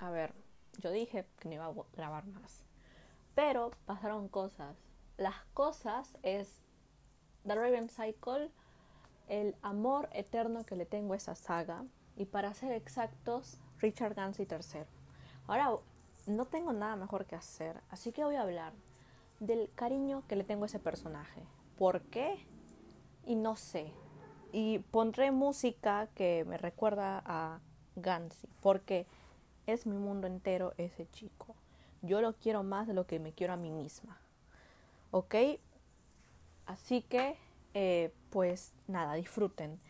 a ver, yo dije que no iba a grabar más. Pero pasaron cosas. Las cosas es The Raven Cycle, el amor eterno que le tengo a esa saga. Y para ser exactos, Richard Gansey III. Ahora no tengo nada mejor que hacer, así que voy a hablar del cariño que le tengo a ese personaje. ¿Por qué? Y no sé. Y pondré música que me recuerda a Gansey, porque es mi mundo entero ese chico. Yo lo quiero más de lo que me quiero a mí misma. ¿Ok? Así que, eh, pues nada, disfruten.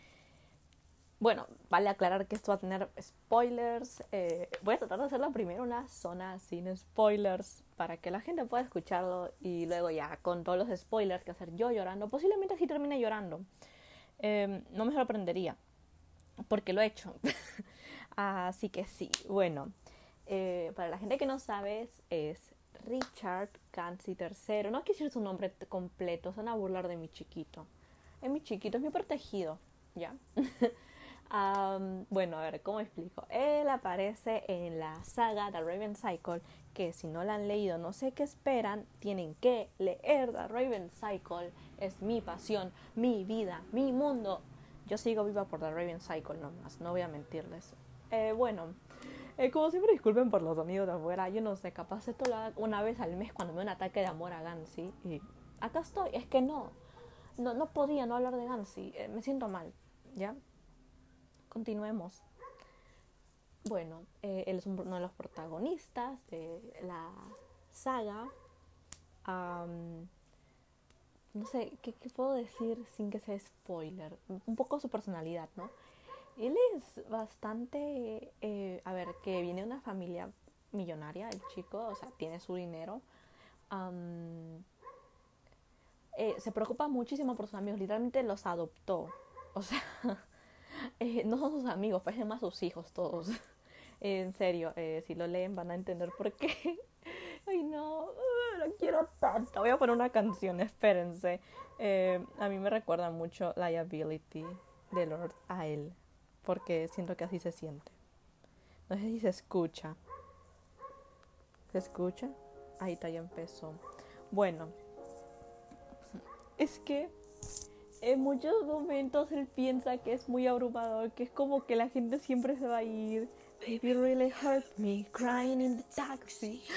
Bueno, vale aclarar que esto va a tener spoilers. Eh, voy a tratar de hacerlo primero una zona sin spoilers para que la gente pueda escucharlo y luego ya con todos los spoilers que hacer yo llorando. Posiblemente así termine llorando. Em, no me sorprendería porque lo he hecho. así que sí, bueno. Eh, para la gente que no sabe, es Richard Gansey III. No quiero decir su nombre completo, se van a burlar de mi chiquito. Es mi chiquito, es mi protegido, ¿ya? bueno, a ver, ¿cómo explico? Él aparece en la saga The Raven Cycle, que si no la han leído, no sé qué esperan, tienen que leer The Raven Cycle. Es mi pasión, mi vida, mi mundo. Yo sigo viva por The Raven Cycle nomás, no voy a mentirles. Eh, bueno, eh, como siempre disculpen por los sonidos de afuera, yo no sé, capaz esto lo hago una vez al mes cuando me da un ataque de amor a Gansy. Y acá estoy, es que no, no, no podía no hablar de Gansy, eh, me siento mal, ¿ya? Continuemos. Bueno, eh, él es uno de los protagonistas de la saga. no sé, ¿qué, puedo decir sin que sea spoiler? Un poco su personalidad, ¿no? Él es bastante, eh, a ver, que viene de una familia millonaria, el chico, o sea, tiene su dinero. Eh, se preocupa muchísimo por sus amigos, literalmente los adoptó. O sea, Eh, no son sus amigos, parecen más sus hijos todos. en serio, si lo leen van a entender por qué. Ay, no, uh, lo quiero tanto. Voy a poner una canción, espérense. A mí me recuerda mucho Liability de Lord a él, porque siento que así se siente. No sé si se escucha. ¿Se escucha? Ahí está, ya empezó. Bueno, es que en muchos momentos él piensa que es muy abrumador, que es como que la gente siempre se va a ir. Baby really hurt me, crying in the taxi.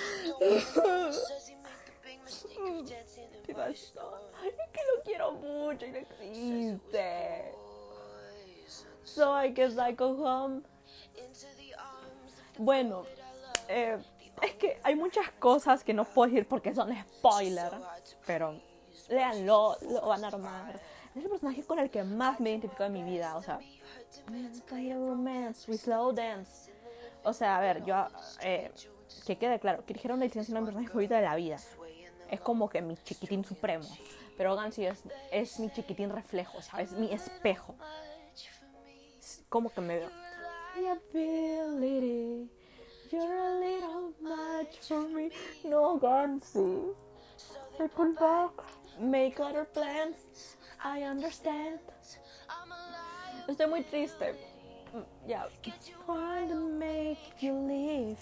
Es que lo quiero mucho y no existe. So I guess I go home. Bueno, eh, es que hay muchas cosas que no puedo decir porque son spoilers, pero léanlo, lo van a armar es el personaje con el que más me he identificado en mi vida. O sea, romance, we slow dance. O sea, a ver, yo, eh, que quede claro, que dijeron es mi personaje favorito de la vida. Es como que mi chiquitín supremo. Pero Gansy es, es mi chiquitín reflejo, ¿sabes? Mi espejo. Como que me veo. You're a little much for me. No, pull back. Make other plans. I understand. Estoy muy triste. Mm, ya. Yeah. make you leave.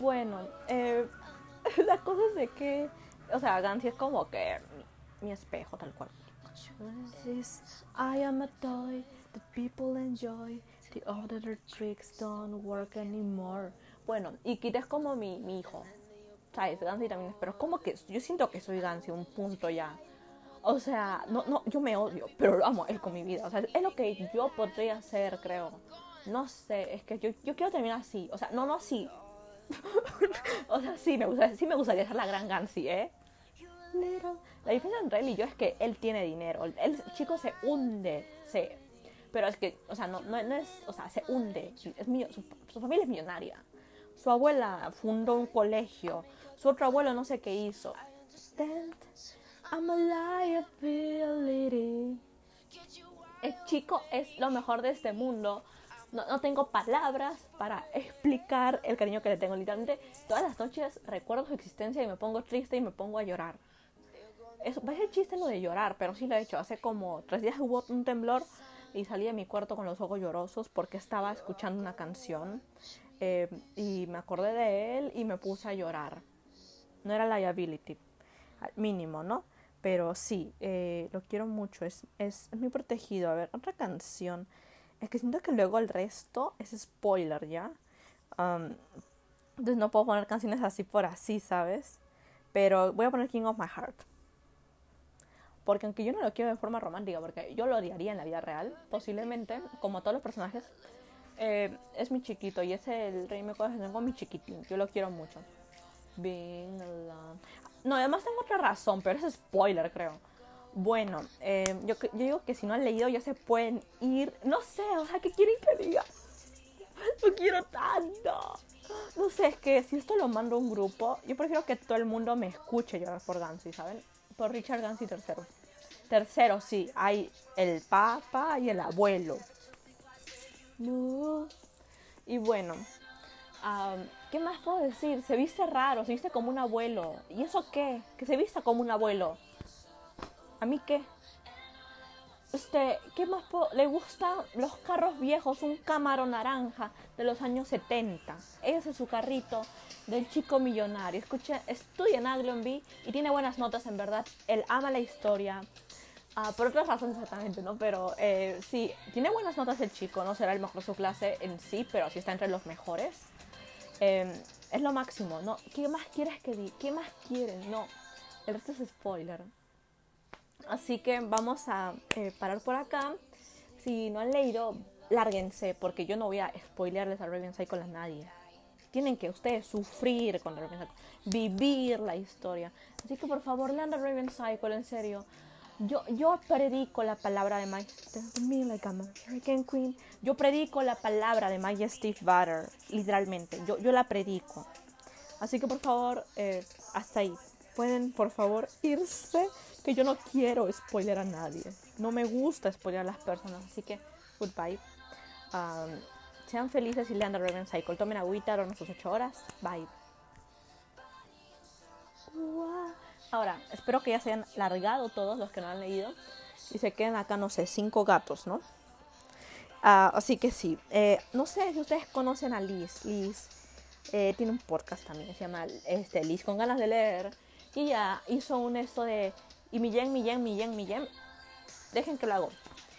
Bueno, eh, la cosa es de que, o sea, Gansy es como que mi, espejo tal cual. I am a toy people enjoy. The other tricks don't work anymore. Bueno, y Kit es como mi, mi hijo. ¿Sabes? Gansy también es, pero es como que yo siento que soy Gansy, un punto ya. O sea, no, no, yo me odio, pero lo amo él con mi vida. O sea, es lo que yo podría hacer, creo. No sé, es que yo, yo quiero terminar así. O sea, no, no así. o sea, sí me, gusta, sí me gustaría ser la gran Gansy, ¿eh? La diferencia entre él y yo es que él tiene dinero. El chico se hunde, sí. Pero es que, o sea, no, no, no es, o sea, se hunde. Es su, su, familia es millonaria. Su abuela fundó un colegio. Su otro abuelo no sé qué hizo. I'm a liability. El chico es lo mejor de este mundo. No, no, tengo palabras para explicar el cariño que le tengo. Literalmente, todas las noches recuerdo su existencia y me pongo triste y me pongo a llorar. Eso parece chiste lo de llorar, pero sí lo he hecho. Hace como tres días hubo un temblor. Y salí de mi cuarto con los ojos llorosos porque estaba escuchando una canción eh, y me acordé de él y me puse a llorar. No era liability, mínimo, ¿no? Pero sí, eh, lo quiero mucho, es, es, es muy protegido. A ver, otra canción. Es que siento que luego el resto es spoiler, ¿ya? entonces no puedo poner canciones así por así, ¿sabes? Pero voy a poner King of My Heart. Porque aunque yo no lo quiero de forma romántica, porque yo lo odiaría en la vida real, posiblemente, como todos los personajes, eh, es mi chiquito y es el rey me con mi chiquitín. Yo lo quiero mucho. No, además tengo otra razón, pero es spoiler, creo. Bueno, eh, yo, yo, digo que si no han leído ya se pueden ir. No sé, o sea, ¿qué quieren que diga? Lo quiero tanto. No sé, es que si esto lo mando a un grupo, yo prefiero que todo el mundo me escuche llorar por Gansy, ¿saben? Por Richard Gansy tercero. Tercero, sí, hay el papá y el abuelo. Y bueno, ¿qué más puedo decir? Se viste raro, se viste como un abuelo. ¿Y eso qué? Que se vista como un abuelo. ¿A mí qué? Este, ¿qué más puedo? Le gustan los carros viejos, un Camaro naranja de los años 70. Ese es su carrito del chico millonario. Escucha, estudia en Aglionby y tiene buenas notas, en verdad. Él ama la historia. Ah, por otras razones exactamente, ¿no? Pero eh, sí, tiene buenas notas el chico, no será el mejor su clase en sí, pero sí está entre los mejores. Em, es lo máximo, ¿no? ¿Qué más quieres que diga? ¿Qué más quieren? No, el resto es spoiler. Así que vamos a eh, parar por acá. Si no han leído, lárguense, porque yo no voy a spoilearles a Raven Cycle a nadie. Tienen que ustedes sufrir con Raven Cycle, vivir la historia. Así que por favor, lean Raven Cycle, en serio. Yo, yo predico la palabra de Queen. Yo predico la palabra de Majesty Butter, literalmente. Yo, yo la predico. Así que por favor, eh, hasta ahí. Pueden por favor irse, que yo no quiero spoiler a nadie. No me gusta spoiler a las personas, así que goodbye. Um, sean felices y lean The Raven Cycle. Tomen agüita, duermen sus 8 horas. Bye. Ahora, espero que ya se hayan largado todos los que no han leído y se queden acá, no sé, cinco gatos, ¿no? Uh, así que sí, eh, no sé si ustedes conocen a Liz. Liz eh, tiene un podcast también, se llama este, Liz con ganas de leer. Y ya hizo un esto de y mi yen, mi yen, mi yen, mi yen. Dejen que lo hago.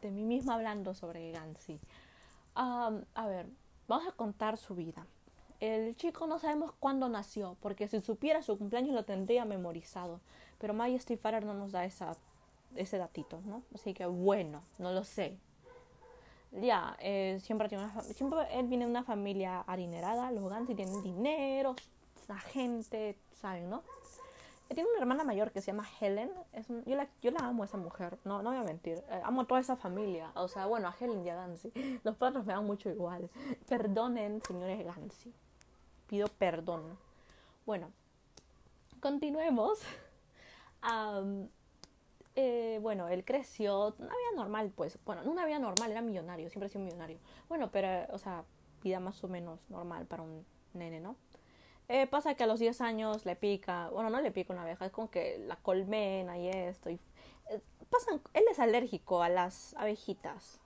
de mí misma hablando sobre Gansy. a ver, vamos a contar su vida. El chico no sabemos cuándo nació, porque si supiera su cumpleaños lo tendría memorizado. Pero Majesty Farrer no nos da esa, ese datito, ¿no? Así que bueno, no lo sé. Ya, eh, siempre, tiene una, siempre él viene de una familia adinerada. Los Gansy tienen dinero, la gente, ¿saben, no? Tiene una hermana mayor que se llama Helen. Es yo, la, amo a esa mujer, no, no voy a mentir. Eh, amo a toda esa familia. O sea, bueno, a Helen y a Gansy. Los padres me dan mucho igual. Perdonen, señores Gansy. Pido perdón. Bueno, continuemos. Eh, bueno, él creció, una vida normal, pues. Bueno, no una vida normal, era millonario, siempre ha sido millonario. Bueno, pero, o sea, vida más o menos normal para un nene, ¿no? Eh, pasa que a los 10 años le pica, bueno, no le pica una abeja, es como que la colmena y esto. Y, eh, pasan, él es alérgico a las abejitas,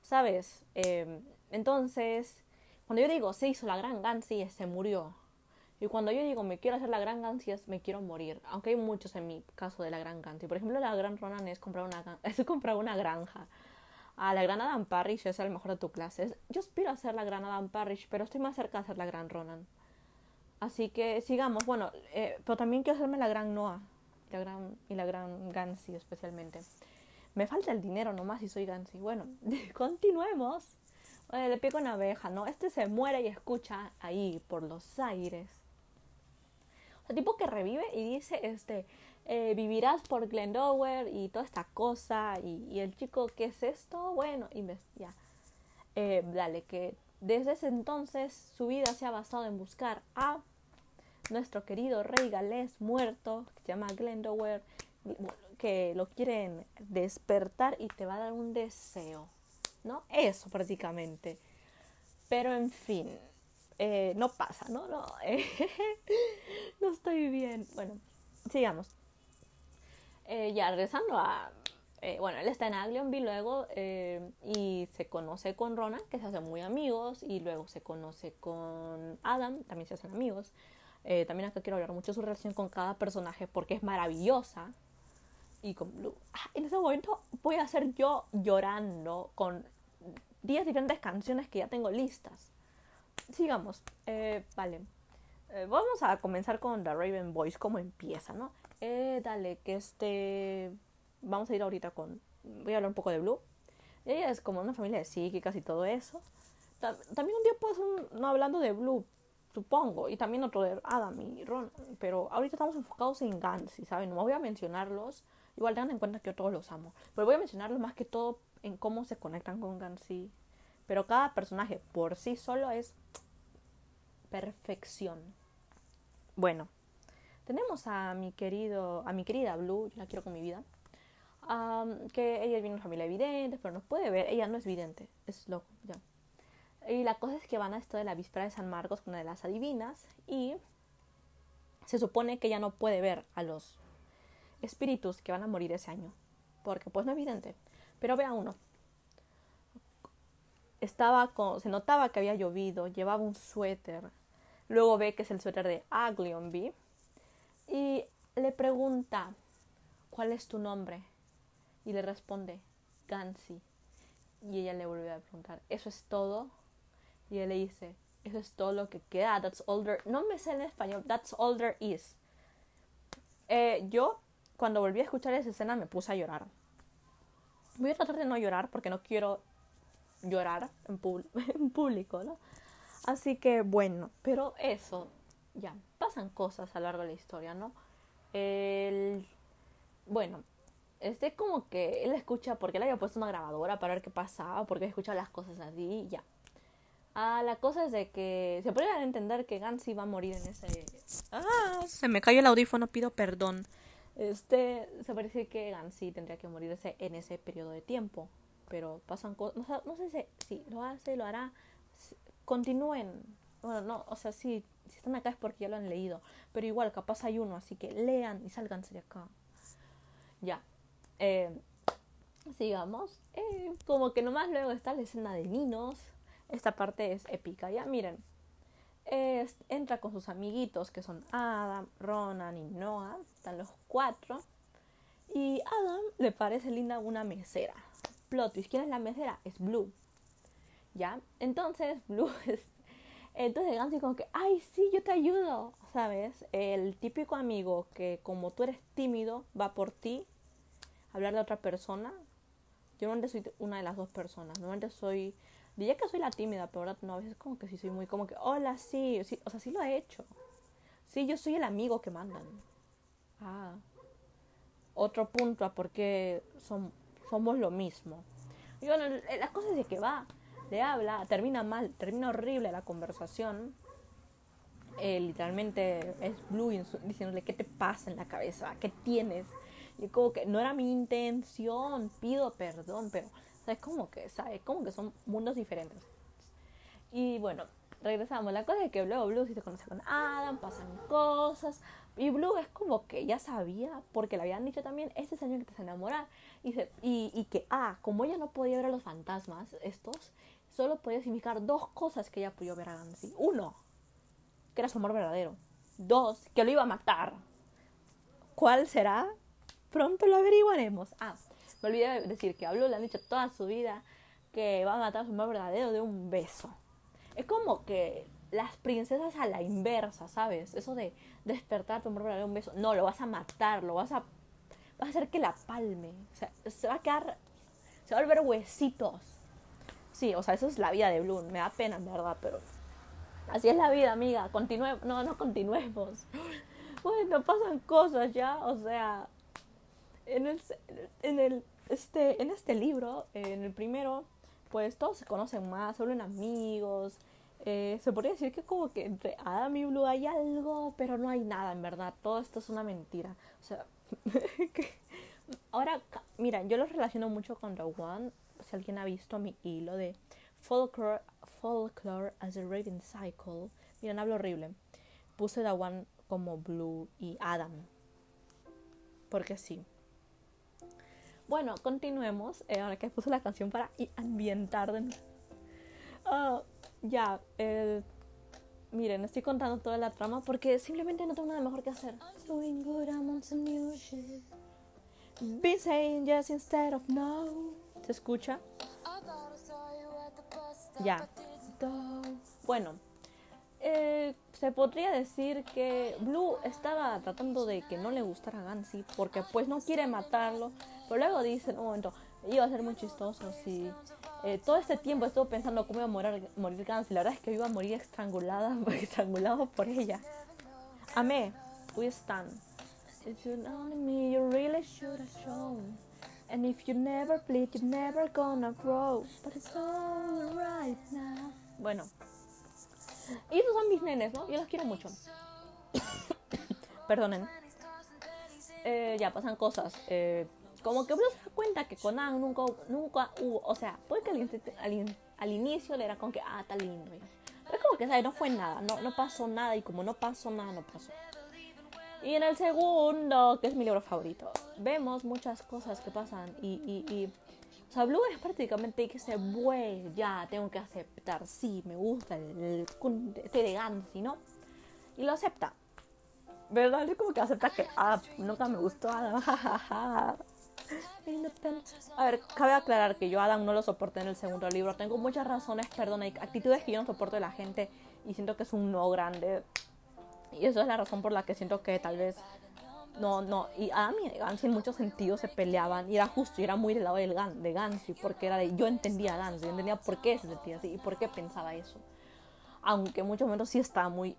¿sabes? Em, entonces, cuando yo digo se hizo la gran Gansy, se murió. Y cuando yo digo me quiero hacer la gran es me quiero morir. Aunque hay muchos en mi caso de la gran Gansy. Por ejemplo, la gran Ronan es comprar una, es comprar una granja. A la gran Adam Parrish es el mejor de tu clase. Yo aspiro a ser la gran Adam Parrish, pero estoy más cerca de ser la gran Ronan. Así que sigamos. Bueno, eh, pero también quiero hacerme la gran Noah la gran, y la gran Gansy especialmente. Me falta el dinero nomás y soy Gansy. Bueno, continuemos. le pico una abeja, ¿no? Este se muere y escucha ahí por los aires. O sea, tipo que revive y dice, este, eh, vivirás por Glendower y toda esta cosa. Y, el chico, ¿qué es esto? Bueno, ya. eh, dale, que desde ese entonces su vida se ha basado en buscar a nuestro querido rey galés muerto, que se llama Glendower, que lo quieren despertar y te va a dar un deseo, ¿no? Eso prácticamente. Pero en fin, eh, no pasa, ¿no? No, no estoy bien. Bueno, sigamos. Eh, ya regresando a... Eh, bueno, él está en Aglionby luego y se conoce con Ronan, que se hacen muy amigos, y luego se conoce con Adam, también se hacen amigos. También acá quiero hablar mucho de su relación con cada personaje porque es maravillosa. Y con Blue. Ah, en ese momento voy a ser yo llorando con 10 diferentes canciones que ya tengo listas sigamos. Eh, vale. Eh, vamos a comenzar con The Raven Boys, cómo empieza, ¿no? Eh, dale, que este... Vamos a ir ahorita con... Voy a hablar un poco de Blue. Ella es como una familia de psíquicas y todo eso. también un día puedo hacer no hablando de Blue, supongo, y también otro de Adam y Ron, pero ahorita estamos enfocados en Gansy, ¿saben? No voy a mencionarlos, igual tengan en cuenta que yo todos los amo, pero voy a mencionarlos más que todo en cómo se conectan con Gansy. Pero cada personaje por sí solo es perfección. Bueno, tenemos a mi querido, a mi querida Blue, yo la quiero con mi vida, que ella viene de una familia evidente, pero no puede ver, ella no es vidente, es loco, ya. Y la cosa es que van a esto de la víspera de San Marcos con una de las adivinas y se supone que ella no puede ver a los espíritus que van a morir ese año, porque pues no es evidente. Pero vea uno, estaba con, se notaba que había llovido, llevaba un suéter, Luego ve que es el suéter de Aglionby y le pregunta, ¿cuál es tu nombre? Y le responde, Gansy. Y ella le vuelve a preguntar, ¿eso es todo? Y él le dice, eso es todo lo que queda, that's all there. No me sé en español, that's all there is. Eh, yo, cuando volví a escuchar esa escena, me puse a llorar. Voy a tratar de no llorar porque no quiero llorar en, en público, ¿no? Así que bueno, pero eso, ya, pasan cosas a lo largo de la historia, ¿no? El, bueno, este como que él escucha, porque él había puesto una grabadora para ver qué pasaba, porque escucha las cosas así, ya. Ah, la cosa es de que se puede entender que Gansy va a morir en ese... Ah, se me cayó el audífono, pido perdón. Este, se parece que Gansy tendría que morir en ese periodo de tiempo, pero pasan cosas, no, no, sé si, si lo hace, lo hará, continúen. Bueno, no, o sea, sí, si están acá es porque ya lo han leído. Pero igual, capaz hay uno, así que lean y sálganse de acá. Ya. Eh, sigamos. Eh, como que nomás luego está la escena de Ninos. Esta parte es épica. Ya, miren. entra con sus amiguitos que son Adam, Ronan y Noah. Están los cuatro. Y Adam le parece linda una mesera. Plot ¿Quién es la mesera? Es Blue. ¿ya? Entonces, Blue es... Entonces Gansy como que, ay, sí, yo te ayudo, ¿sabes? El típico amigo que como tú eres tímido, va por ti a hablar de otra persona. Yo normalmente soy una de las dos personas. Normalmente soy, diría que soy la tímida, pero ahora no, a veces como que sí soy muy como que, hola, sí, sí, o sea, sí lo he hecho. Sí, yo soy el amigo que mandan. Ah. Otro punto a por qué son, somos lo mismo. Y bueno, las cosas de que va le habla, termina mal, termina horrible la conversación. Eh, literalmente es Blue diciéndole, ¿qué te pasa en la cabeza? ¿Qué tienes? Y como que no era mi intención, pido perdón, pero es como que, ¿sabes? Como que son mundos diferentes. Y bueno, regresamos. La cosa es que luego Blue sí se conoce con Adam, pasan cosas. Y Blue es como que ya sabía, porque le habían dicho también, este señor que te vas a enamorar. Y, y, y que, ah, como ella no podía ver a los fantasmas, estos, solo podía significar dos cosas que ella pudo ver a Gansy. Uno, que era su amor verdadero. Dos, que lo iba a matar. ¿Cuál será? Pronto lo averiguaremos. Ah, me olvidé de decir que habló, le han dicho toda su vida que va a matar a su amor verdadero de un beso. Es como que las princesas a la inversa, ¿sabes? Eso de despertar tu amor verdadero de un beso. No, lo vas a matar, lo vas a... Vas a hacer que la palme. O sea, se va a quedar... Se va a volver huesitos Sí, o sea, eso es la vida de Bloom. Me da pena, en verdad, pero así es la vida, amiga. Continúe, no, no continuemos. Bueno, pasan cosas ya, o sea, en el, en el, este, en este libro, en el primero, pues todos se conocen más, se vuelven amigos. Eh, se podría decir que como que entre Adam y Blue hay algo, pero no hay nada en verdad. Todo esto es una mentira. O sea, ahora, mira, yo lo relaciono mucho con The One. Si alguien ha visto mi hilo de Folklore, folklore as a Raven Cycle. Miren, hablo horrible. Puse The One como Blue y Adam. Porque sí. Bueno, continuemos. Eh, ahora que puse la canción para ambientar de uh, ya, eh, miren, estoy contando toda la trama porque simplemente no tengo nada mejor que hacer. Be saying yes instead of no. ¿Se escucha? Ya. Bueno, eh, se podría decir que Blue estaba tratando de que no le gustara Gansy porque pues no quiere matarlo, pero luego dice un momento, iba a ser muy chistoso si eh, todo este tiempo estuve pensando cómo iba a morir, morir Gansy, la verdad es que iba a morir estrangulada, estrangulado por ella. Amé, we stand. If you only me, you really should have shown. And if you never bleed, you're never gonna grow. But it's alright now. Bueno, y esos son mis nenes, ¿no? Yo los quiero mucho. Perdonen. Eh, ya pasan cosas. Eh, como que uno se da cuenta que con Anne nunca, nunca hubo. O sea, puede que al, al, inicio le era con que, ah, está lindo. Pero es como que, ¿sabes? No fue nada. No, no pasó nada. Y como no pasó nada, no pasó. Y en el segundo, que es mi libro favorito, vemos muchas cosas que pasan. Y, y, y o sea, Blue es prácticamente que se bueno, ya tengo que aceptar, sí, me gusta el, este de Gansy, ¿no? Y lo acepta. ¿Verdad? Es como que acepta que, ah, nunca me gustó Adam, A ver, cabe aclarar que yo Adam no lo soporté en el segundo libro. Tengo muchas razones, perdón, hay actitudes que yo no soporto de la gente y siento que es un no grande. Y eso es la razón por la que siento que tal vez no, no, y Adam y Gansy en muchos sentidos se peleaban y era justo, y era muy del lado del de Gansy, porque era de, yo entendía a Gansy, yo entendía por qué se sentía así y por qué pensaba eso. Aunque en muchos momentos sí estaba muy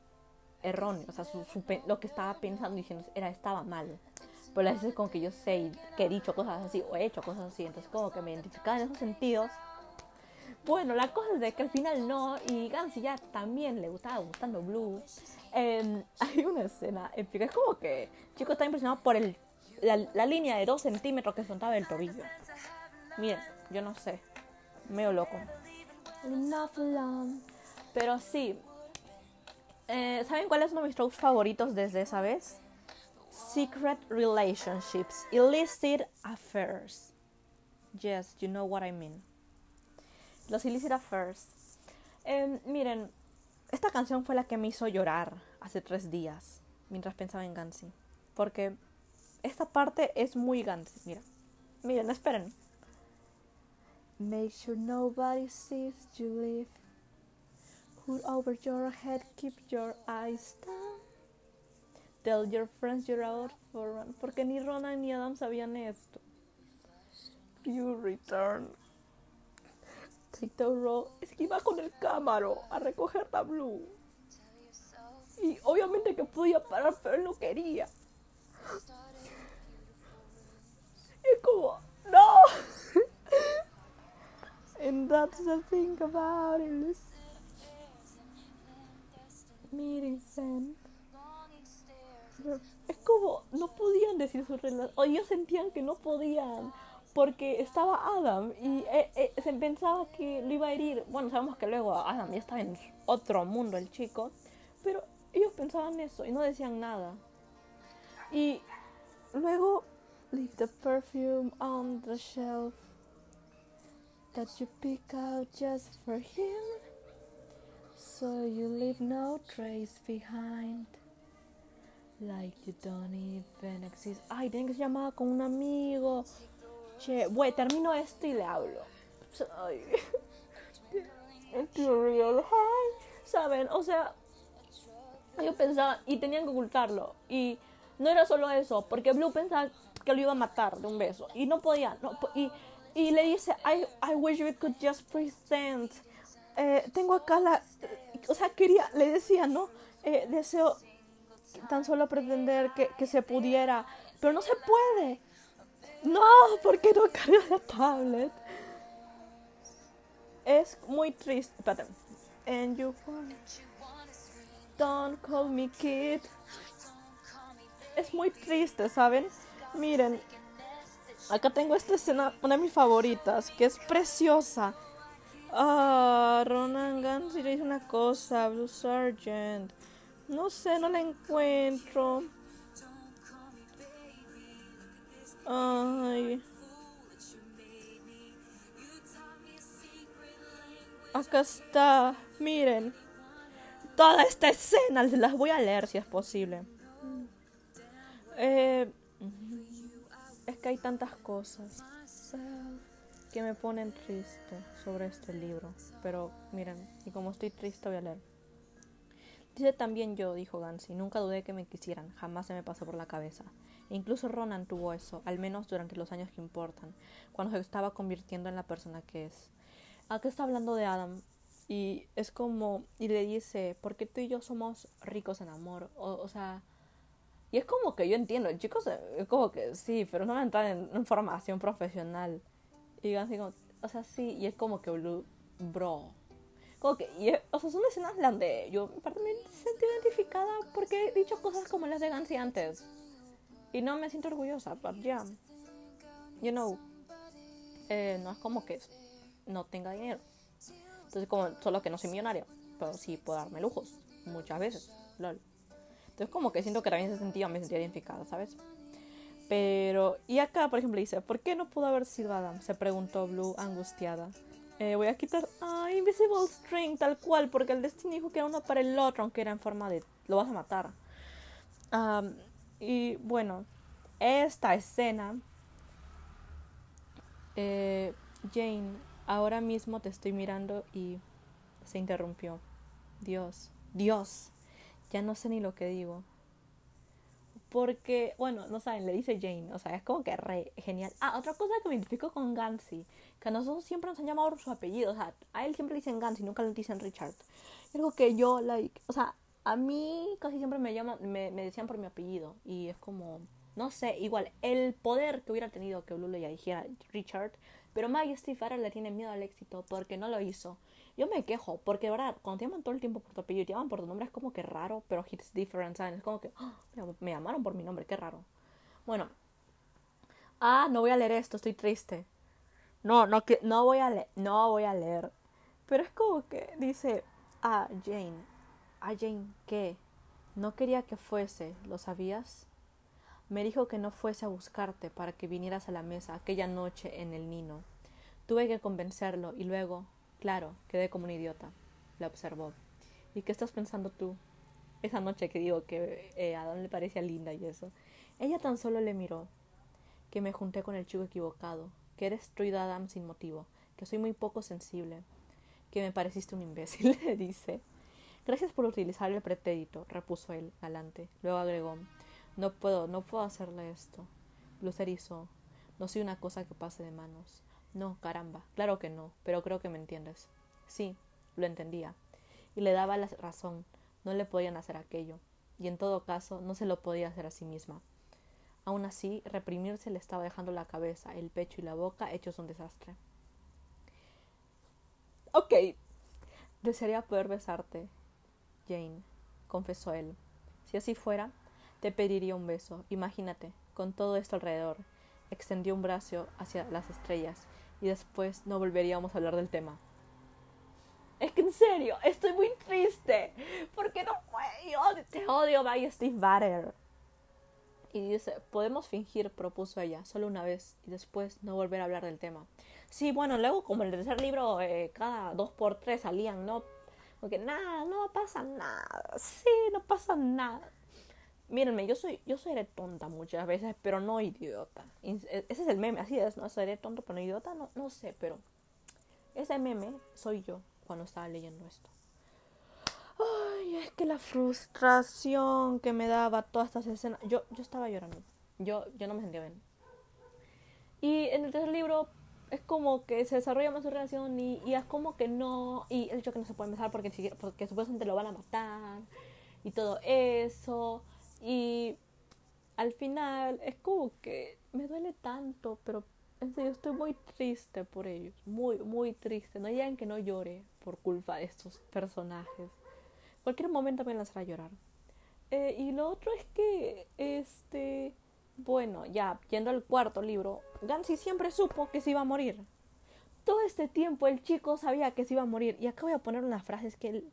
erróneo, o sea, su, lo que estaba pensando y diciendo era, estaba mal. Pero a veces como que yo sé que he dicho cosas así o he hecho cosas así, entonces como que me identificaba en esos sentidos. Bueno, la cosa es de que al final no, y Gansy ya también le gustaba gustando Blue. Em, hay una escena épica. Es como que chico está impresionado por el, la, línea de 2 centímetros que soltaba del tobillo. Miren, yo no sé. Medio loco. Pero sí. Eh, ¿Saben cuál es uno de mis tropes favoritos desde esa vez? Secret relationships, illicit affairs. Yes, you know what I mean. Los illicit affairs. Em, miren, esta canción fue la que me hizo llorar hace tres días mientras pensaba en Gansy. Porque esta parte es muy Gansy. Mira, miren, esperen. Make sure nobody sees you leave. Put over your head, keep your eyes down. Tell your friends you're out for run. Porque ni Ronan ni Adam sabían esto. You return es que iba con el cámaro a recoger la Blue. Y obviamente que podía parar, pero él no quería. Y es como, no. And that's the thing about it. Meeting Es como, no podían decir su relación. O ellos sentían que no podían porque estaba Adam y eh, eh, se pensaba que lo iba a herir. Bueno, sabemos que luego Adam ya estaba en otro mundo, el chico, pero ellos pensaban eso y no decían nada. Y luego, leave the perfume on the shelf that you pick out just for him, so you leave no trace behind. Like you don't even exist. Ay, tienen que ser llamada con un amigo Che, güey, termino esto y le hablo. Ay. ¿Saben? O sea, yo pensaba, y tenían que ocultarlo. Y no era solo eso, porque Blue pensaba que lo iba a matar de un beso. Y no podía. No, y, y le dice, I, I wish we could just present. Eh, tengo acá la... O sea, quería, le decía, ¿no? Eh, deseo tan solo pretender que, que se pudiera. Pero no se puede. No, ¿por qué no carga la tablet? es muy triste. Espérate. And you don't call me kid. Es muy triste, ¿saben? Miren, acá tengo esta escena, una de mis favoritas, que es preciosa. Ah, Ronan Gans dice una cosa, Blue Sargent. No sé, no la encuentro. Ay. Acá está. Miren. Toda esta escena. Las voy a leer si es posible. Eh, es que hay tantas cosas que me ponen triste sobre este libro. Pero miren, y como estoy triste voy a leer. Dice también yo, dijo Gansy, nunca dudé que me quisieran, jamás se me pasó por la cabeza. E incluso Ronan tuvo eso, al menos durante los años que importan, cuando se estaba convirtiendo en la persona que es. Acá está hablando de Adam y es como, y le dice, porque tú y yo somos ricos en amor, o, sea, y es como que yo entiendo, chicos, es como que sí, pero no me entran en, en formación profesional. Y Gansy como, o sea, sí, y es como que, bro, como que, y, o sea, son escenas donde yo me sentí identificada porque he dicho cosas como las de Gansy antes. Y no me siento orgullosa, pero ya. You know, eh, no es como que no tenga dinero. Entonces, como, solo que no soy millonaria, pero sí puedo darme lujos, muchas veces, lol. Entonces, como que siento que también ese sentido me sentía identificada, ¿sabes? Pero, y acá, por ejemplo, dice, ¿por qué no pudo haber sido Adam? Se preguntó Blue, angustiada. Eh, voy a quitar, ah, Invisible String, tal cual, porque el destino dijo que era uno para el otro, aunque era en forma de, lo vas a matar. Y bueno, esta escena, eh, Jane, ahora mismo te estoy mirando y se interrumpió. Dios, Dios, ya no sé ni lo que digo. Porque, bueno, no saben, le dice Jane, o sea, es como que re genial. Ah, otra cosa que me identifico con Gansy, que a nosotros siempre nos han llamado por su apellido, o sea, a él siempre le dicen Gansy, nunca le dicen Richard. Algo que yo, like, o sea, a mí casi siempre me llaman, me, me decían por mi apellido, y es como, no sé, igual, el poder que hubiera tenido que Blue le dijera Richard, pero Maggie Steve le tiene miedo al éxito porque no lo hizo. Yo me quejo, porque verdad, cuando te llaman todo el tiempo por tu apellido y te llaman por tu nombre es como que raro, pero it's different, Es como que ¡ah! me llamaron por mi nombre, qué raro. Bueno. Ah, no voy a leer esto, estoy triste. No, no, que, no voy a leer, no voy a leer. Pero es como que dice, ah, Jane, ah, Jane, ¿qué? No quería que fuese, ¿lo sabías? Me dijo que no fuese a buscarte para que vinieras a la mesa aquella noche en el Nino. Tuve que convencerlo y luego, Claro, quedé como un idiota, la observó. ¿Y qué estás pensando tú? Esa noche que digo que eh, a Adam le parecía linda y eso. Ella tan solo le miró. Que me junté con el chico equivocado. Que eres destruido Adam sin motivo. Que soy muy poco sensible. Que me pareciste un imbécil, le dice. Gracias por utilizar el pretérito, repuso él, galante. Luego agregó. No puedo, no puedo hacerle esto. Lucerizó. No soy una cosa que pase de manos. No, caramba, claro que no, pero creo que me entiendes. Sí, lo entendía. Y le daba la razón, no le podían hacer aquello, y en todo caso no se lo podía hacer a sí misma. Aún así, reprimirse le estaba dejando la cabeza, el pecho y la boca hechos un desastre. Ok, desearía poder besarte, Jane, confesó él. Si así fuera, te pediría un beso. Imagínate, con todo esto alrededor. Extendió un brazo hacia las estrellas y después no volveríamos a hablar del tema. Es que en serio, estoy muy triste. Porque no fue. te odio, bye Steve Batter. Y dice, podemos fingir, propuso ella, solo una vez, y después no volver a hablar del tema. Sí, bueno, luego como en el tercer libro, eh, cada dos por tres salían, ¿no? Porque nada, no pasa nada. Sí, no pasa nada. Mírenme, yo soy, yo seré tonta muchas veces, pero no idiota. E, ese es el meme, así es, ¿no? Seré tonto, pero no idiota, no, no sé, pero ese meme soy yo cuando estaba leyendo esto. Ay, es que la frustración que me daba todas estas escenas. Yo, yo estaba llorando. Yo, yo no me sentía bien. Y en el tercer libro es como que se desarrolla más su relación y, y, es como que no. Y el hecho que no se puede besar porque, porque supuestamente lo van a matar y todo eso. Y al final es como que me duele tanto, pero En serio, estoy muy triste por ellos. Muy, muy triste. No digan que no llore por culpa de estos personajes. Cualquier momento me lanzará a llorar. Eh, y lo otro es que, este, bueno, ya yendo al cuarto libro, Gansy siempre supo que se iba a morir. Todo este tiempo el chico sabía que se iba a morir. Y acá voy a poner unas frases que el,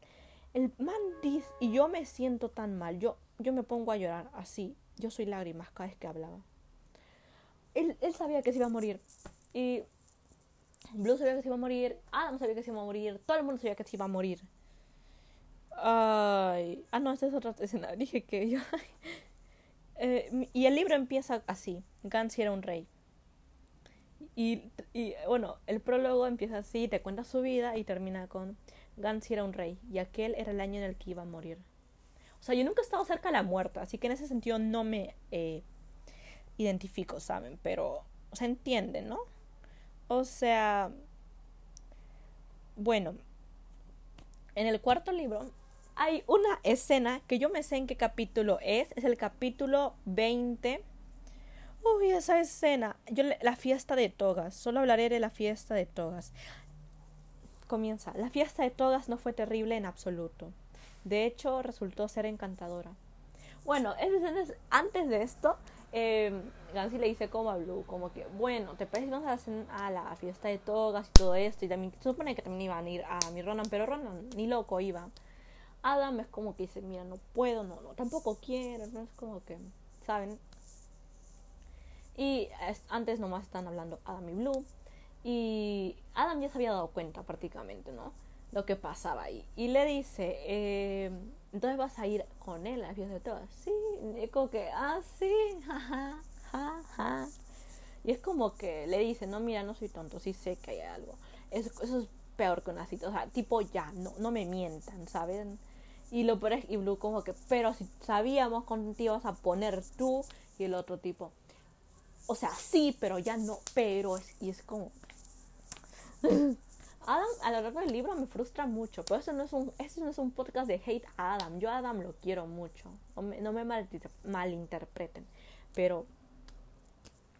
el man dice, y yo me siento tan mal. Yo, yo me pongo a llorar así. Yo soy lágrimas cada vez que hablaba. Él, él sabía que se iba a morir. Y Blue sabía que se iba a morir. Adam sabía que se iba a morir. Todo el mundo sabía que se iba a morir. Ay. Ah, no, esta es otra escena. Dije que yo. Eh, y el libro empieza así: Gansy era un rey. Y, bueno, el prólogo empieza así: te cuenta su vida y termina con: Gansy era un rey. Y aquel era el año en el que iba a morir. O sea, yo nunca he estado cerca de la muerte, así que en ese sentido no me eh, identifico, ¿saben? Pero, o sea, entienden, ¿no? O sea, bueno, en el cuarto libro hay una escena que yo me sé en qué capítulo es, es el capítulo 20. Uy, esa escena, yo la fiesta de togas, solo hablaré de la fiesta de togas. Comienza, la fiesta de togas no fue terrible en absoluto. De hecho, resultó ser encantadora. Bueno, es, antes de esto, eh, Gansy le dice como a Blue, como que, bueno, te parece a, a la fiesta de togas y todo esto, y también se supone que también iban a ir a mi Ronan, pero Ronan ni loco iba. Adam es como que dice, mira, no puedo, no, no, tampoco quiero, no es como que, ¿saben? Y antes nomás están hablando Adam y Blue, y Adam ya se había dado cuenta prácticamente, ¿no? Lo que pasaba ahí. Y le dice, eh, entonces vas a ir con él a la fiesta de todas. Sí, y como que, ah, sí, jaja, jaja. Y es como que le dice, no, mira, no soy tonto, sí sé que hay algo. Eso, eso es peor que una cita, o sea, tipo ya, no, no me mientan, ¿saben? Y lo peor es, y Blue como que, pero si sabíamos cuándo te ibas a poner tú y el otro tipo. O sea, sí, pero ya no, pero es, y es como... Adam a lo largo del libro me frustra mucho, pero eso no es un, eso no es un podcast de hate a Adam. Yo a Adam lo quiero mucho, no me, no me malinterpreten, pero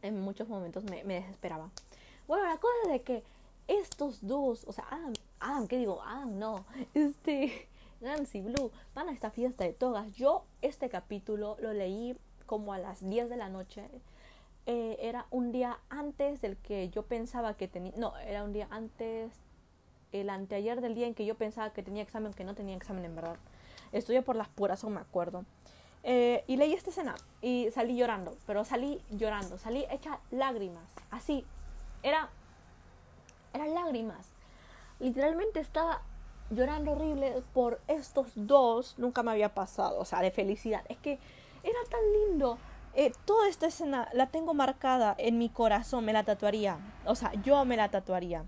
en muchos momentos me, me, desesperaba. Bueno, la cosa es de que estos dos, o sea, Adam, Adam, ¿qué digo? Adam, no, este, Nancy Blue, van a esta fiesta de togas. Yo este capítulo lo leí como a las 10 de la noche. Eh, era un día antes del que yo pensaba que tenía, no, era un día antes el anteayer del día en que yo pensaba que tenía examen, que no tenía examen en verdad. Estudié por las puras, aún me acuerdo. Eh, y leí esta escena y salí llorando, pero salí llorando, salí hecha lágrimas, así. Era, eran lágrimas. Literalmente estaba llorando horrible por estos dos, nunca me había pasado, o sea, de felicidad. Es que era tan lindo. Eh, toda esta escena la tengo marcada en mi corazón, me la tatuaría. O sea, yo me la tatuaría.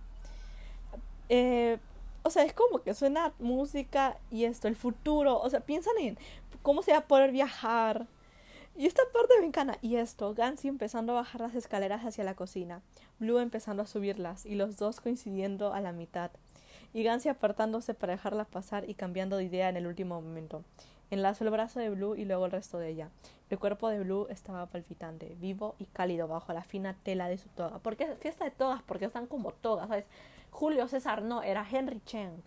Eh, o sea, es como que suena música y esto, el futuro. O sea, piensan en cómo se va a poder viajar. Y esta parte me encanta. Y esto, Gansy empezando a bajar las escaleras hacia la cocina, Blue empezando a subirlas y los dos coincidiendo a la mitad. Y Gansy apartándose para dejarla pasar y cambiando de idea en el último momento. Enlazo el brazo de Blue y luego el resto de ella. El cuerpo de Blue estaba palpitante, vivo y cálido bajo la fina tela de su toga. ¿Por qué fiesta de togas? Porque están como togas, ¿sabes? Julio César no, era Henry Cheng.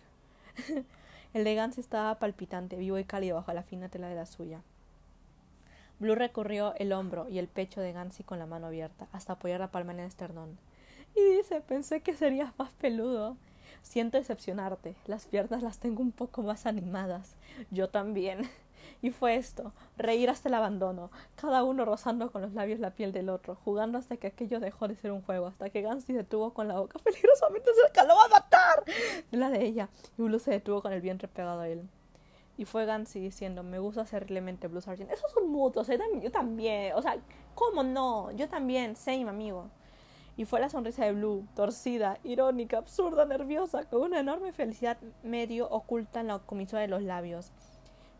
el de Gans estaba palpitante, vivo y cálido bajo la fina tela de la suya. Blue recorrió el hombro y el pecho de Gansy con la mano abierta, hasta apoyar la palma en el esternón. Y dice, pensé que serías más peludo. Siento decepcionarte. Las piernas las tengo un poco más animadas. Yo también. Y fue esto, reír hasta el abandono, cada uno rozando con los labios la piel del otro, jugando hasta que aquello dejó de ser un juego, hasta que Gansy se detuvo con la boca peligrosamente cerca, lo va a matar, la de ella, y Blue se detuvo con el vientre pegado a él. Y fue Gansy diciendo, me gusta terriblemente Blue Sargent. Esos son mutuos, yo también, o sea, ¿cómo no? Yo también, same, amigo. Y fue la sonrisa de Blue, torcida, irónica, absurda, nerviosa, con una enorme felicidad medio oculta en la comisura de los labios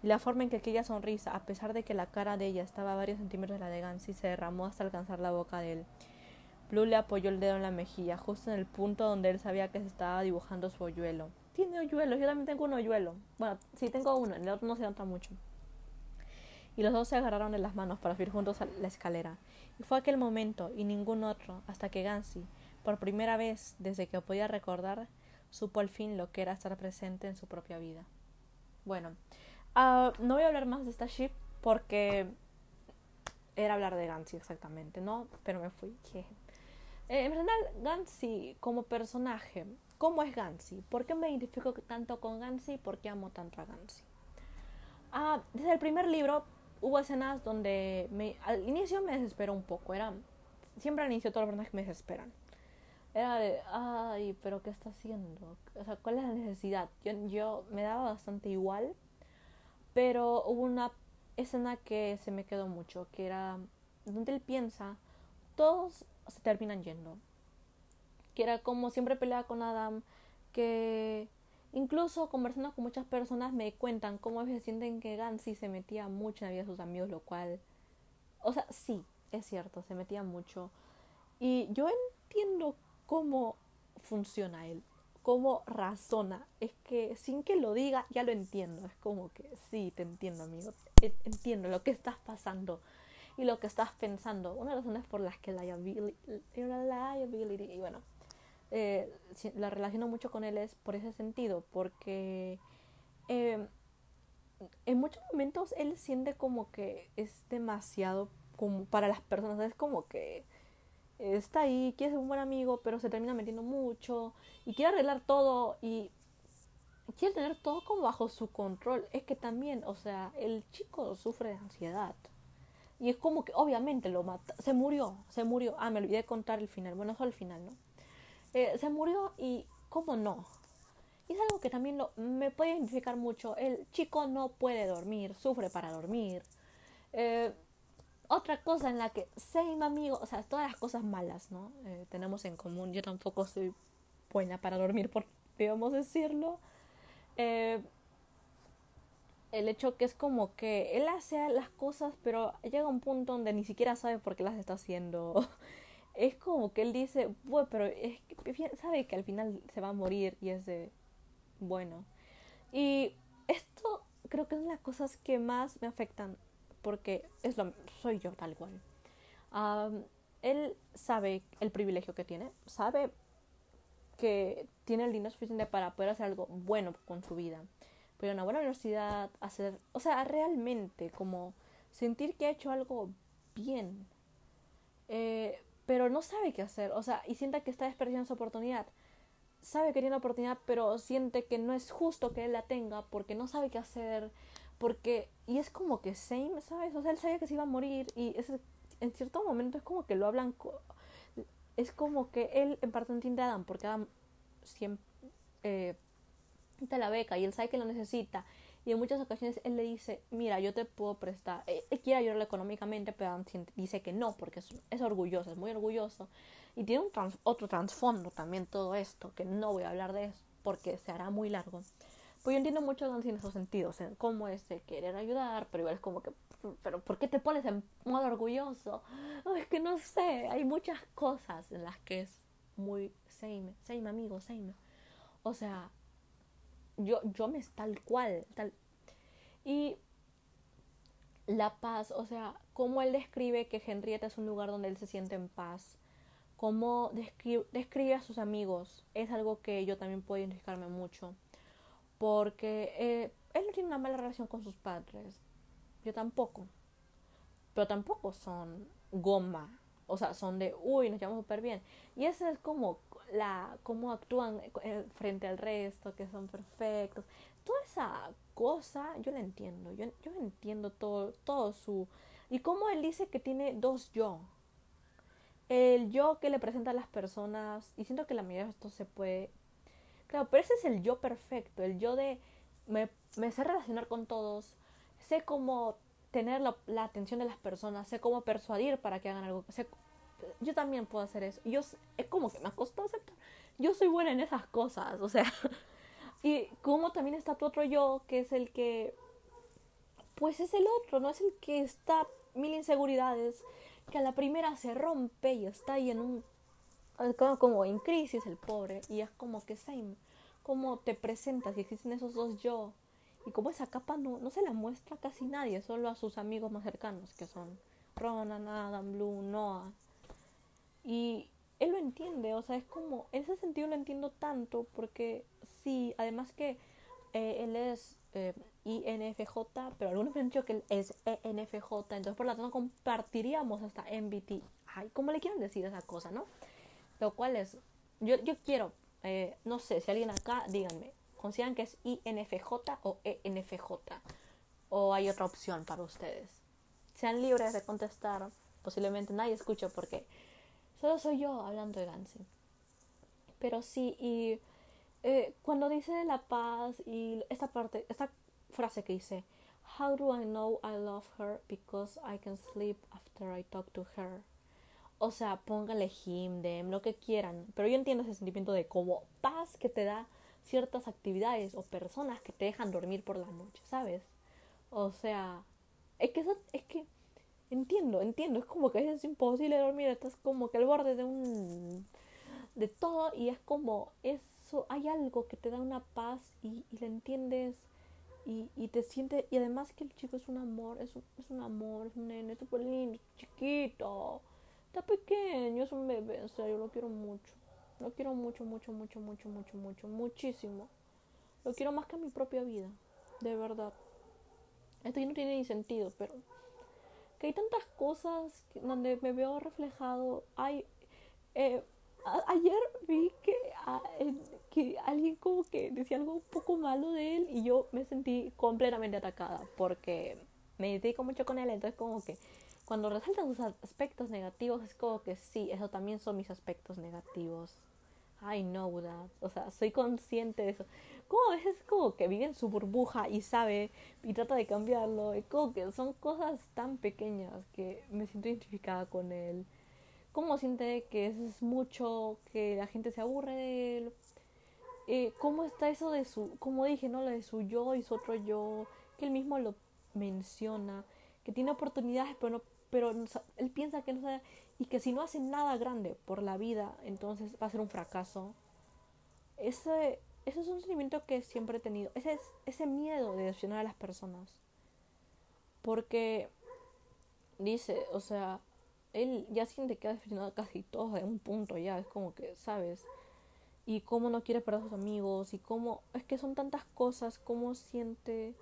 y la forma en que aquella sonrisa, a pesar de que la cara de ella estaba a varios centímetros de la de Gansy, se derramó hasta alcanzar la boca de él. Blue le apoyó el dedo en la mejilla, justo en el punto donde él sabía que se estaba dibujando su hoyuelo. Tiene hoyuelos, yo también tengo un hoyuelo. Bueno, sí tengo uno, el otro no se nota mucho. Y los dos se agarraron de las manos para subir juntos a la escalera. Y fue aquel momento y ningún otro hasta que Gansy, por primera vez desde que podía recordar, supo al fin lo que era estar presente en su propia vida. Bueno, uh, no voy a hablar más de esta ship porque era hablar de Gansy exactamente, ¿no? Pero me fui. Eh, en general, Gansy como personaje, ¿cómo es Gansy? ¿Por qué me identifico tanto con Gansy? ¿Por qué amo tanto a Gansy? Ah, desde el primer libro hubo escenas donde me, al inicio me desesperó un poco. Era, siempre al inicio todos los personajes me desesperan. Era de, ay, pero ¿qué está haciendo? O sea, ¿cuál es la necesidad? Yo, yo me daba bastante igual, pero hubo una escena que se me quedó mucho, que era donde él piensa, todos se terminan yendo. Que era como siempre peleaba con Adam, que incluso conversando con muchas personas me cuentan cómo se sienten que Gansy se metía mucho en la vida de sus amigos, lo cual, o sea, sí, es cierto, se metía mucho. Y yo entiendo cómo funciona él cómo razona. Es que sin que lo diga, ya lo entiendo. Es como que sí, te entiendo, amigo. Entiendo lo que estás pasando y lo que estás pensando. Una de las razones por las que la liability, y bueno, eh, la relaciono mucho con él es por ese sentido, porque eh, en muchos momentos él siente como que es demasiado para las personas, es como que está ahí, quiere ser un buen amigo, pero se termina metiendo mucho y quiere arreglar todo y quiere tener todo como bajo su control. Es que también, o sea, el chico sufre de ansiedad. Y es como que obviamente lo mata. Se murió, se murió. Ah, me olvidé de contar el final. Bueno, solo el final, ¿no? Eh, se murió y ¿cómo no? Y es algo que también me puede identificar mucho. El chico no puede dormir, sufre para dormir. Eh, otra cosa en la que same amigo, o sea, todas las cosas malas, ¿no? Eh, tenemos en común. Yo tampoco soy buena para dormir, por debemos decirlo. El hecho que es como que él hace las cosas, pero llega un punto donde ni siquiera sabe por qué las está haciendo. es como que él dice, bueno, pero es que sabe que al final se va a morir y es de, bueno. Y esto creo que es una de las cosas que más me afectan porque es lo, soy yo tal cual. él sabe el privilegio que tiene, sabe que tiene el dinero suficiente para poder hacer algo bueno con su vida. Pero una buena universidad, hacer, o sea, realmente como sentir que ha hecho algo bien. Eh, pero no sabe qué hacer, o sea, y siente que está desperdiciando su oportunidad. Sabe que tiene la oportunidad, pero siente que no es justo que él la tenga porque no sabe qué hacer, porque, y es como que same, ¿sabes? O sea, él sabía que se iba a morir y es, en cierto momento es como que lo hablan, es como que él en parte entiende a Adam, porque Adam siempre eh, la beca y él sabe que lo necesita. Y en muchas ocasiones él le dice, mira, yo te puedo prestar, eh, él quiere ayudarle económicamente, pero dice que no, porque es, orgulloso, es muy orgulloso. Y tiene un otro trasfondo también todo esto, que no voy a hablar de eso, porque se hará muy largo. Pues yo entiendo mucho en esos sentidos, en cómo es de querer ayudar, pero igual es como que, pero ¿por qué te pones en modo orgulloso? es que no sé, hay muchas cosas en las que es muy same, same amigo, same. O sea, yo, yo me es tal cual, tal. Y la paz, o sea, cómo él describe que Henrietta es un lugar donde él se siente en paz, cómo describe, describe a sus amigos, es algo que yo también puedo identificarme mucho porque eh, él no tiene una mala relación con sus padres. Yo tampoco. Pero tampoco son goma. O sea, son de, uy, nos llevamos súper bien. Y esa es como la, cómo actúan eh, frente al resto, que son perfectos. Toda esa cosa, yo la entiendo. Yo, yo entiendo todo, todo su... Y cómo él dice que tiene dos yo. El yo que le presenta a las personas, y siento que la mayoría de esto se puede Claro, pero ese es el yo perfecto, el yo de me, sé relacionar con todos, sé cómo tener la, atención de las personas, sé cómo persuadir para que hagan algo. Sé, yo también puedo hacer eso. Yo, es como que me costado aceptar. Yo soy buena en esas cosas, o sea. Y como también está tu otro yo, que es el que. Pues es el otro, no es el que está mil inseguridades, que a la primera se rompe y está ahí en un como, en crisis el pobre y es como que same, cómo te presentas y existen esos dos yo Y como esa capa no, no se la muestra a casi nadie, solo a sus amigos más cercanos, que son Ronan, Adam, Blue, Noah. Y él lo entiende, o sea, es como, en ese sentido lo entiendo tanto, porque sí, además que eh, él es eh, INFJ, pero algunos me han dicho que él es ENFJ, entonces por lo tanto compartiríamos hasta MBT. Ay, ¿cómo le quieren decir esa cosa, no? Lo cual es, yo, yo quiero, eh, no sé, si alguien acá, díganme, ¿consideran que es INFJ o ENFJ? ¿O hay otra opción para ustedes? Sean libres de contestar, posiblemente nadie escucha porque solo soy yo hablando de dancing. Pero sí, y eh, cuando dice la paz y esta parte, esta frase que dice, How do I know I love her because I can sleep after I talk to her? O sea, póngale him, dem, lo que quieran. Pero yo entiendo ese sentimiento de como paz que te da ciertas actividades o personas que te dejan dormir por la noche, ¿sabes? O sea, es que eso, es que entiendo, entiendo, es como que es imposible dormir, estás como que al borde de un de todo y es como eso, hay algo que te da una paz y, y la entiendes y, y te sientes, y además que el chico es un amor, es un, es un amor, es un nene, es súper lindo, chiquito Está pequeño, es un bebé, en serio, lo quiero mucho. Lo quiero mucho, mucho, mucho, mucho, mucho, mucho, muchísimo. Lo quiero más que mi propia vida, de verdad. Esto ya no tiene ni sentido, pero que hay tantas cosas donde me veo reflejado. Hay, eh, ayer vi que, alguien como que decía algo un poco malo de él y yo me sentí completamente atacada porque me identifico mucho con él, entonces como que cuando resaltan sus aspectos negativos es como que sí, eso también son mis aspectos negativos. I know that. O sea, soy consciente de eso. Como a veces como que vive en su burbuja y sabe y trata de cambiarlo. Y como que son cosas tan pequeñas que me siento identificada con él. Como siente que es mucho, que la gente se aburre de él. Eh, ¿Cómo está eso de su, como dije, no? Lo de su yo y su otro yo. Que él mismo lo menciona. Que tiene oportunidades pero no pero él piensa que no sabe y que si no hace nada grande por la vida, entonces va a ser un fracaso. Ese, ese es un sentimiento que siempre he tenido, ese, es, ese miedo de decepcionar a las personas. Porque dice, o sea, él ya siente que ha decepcionado casi todos en un punto ya, es como que, ¿sabes? Y cómo no quiere perder a sus amigos, y cómo, es que son tantas cosas, cómo siente,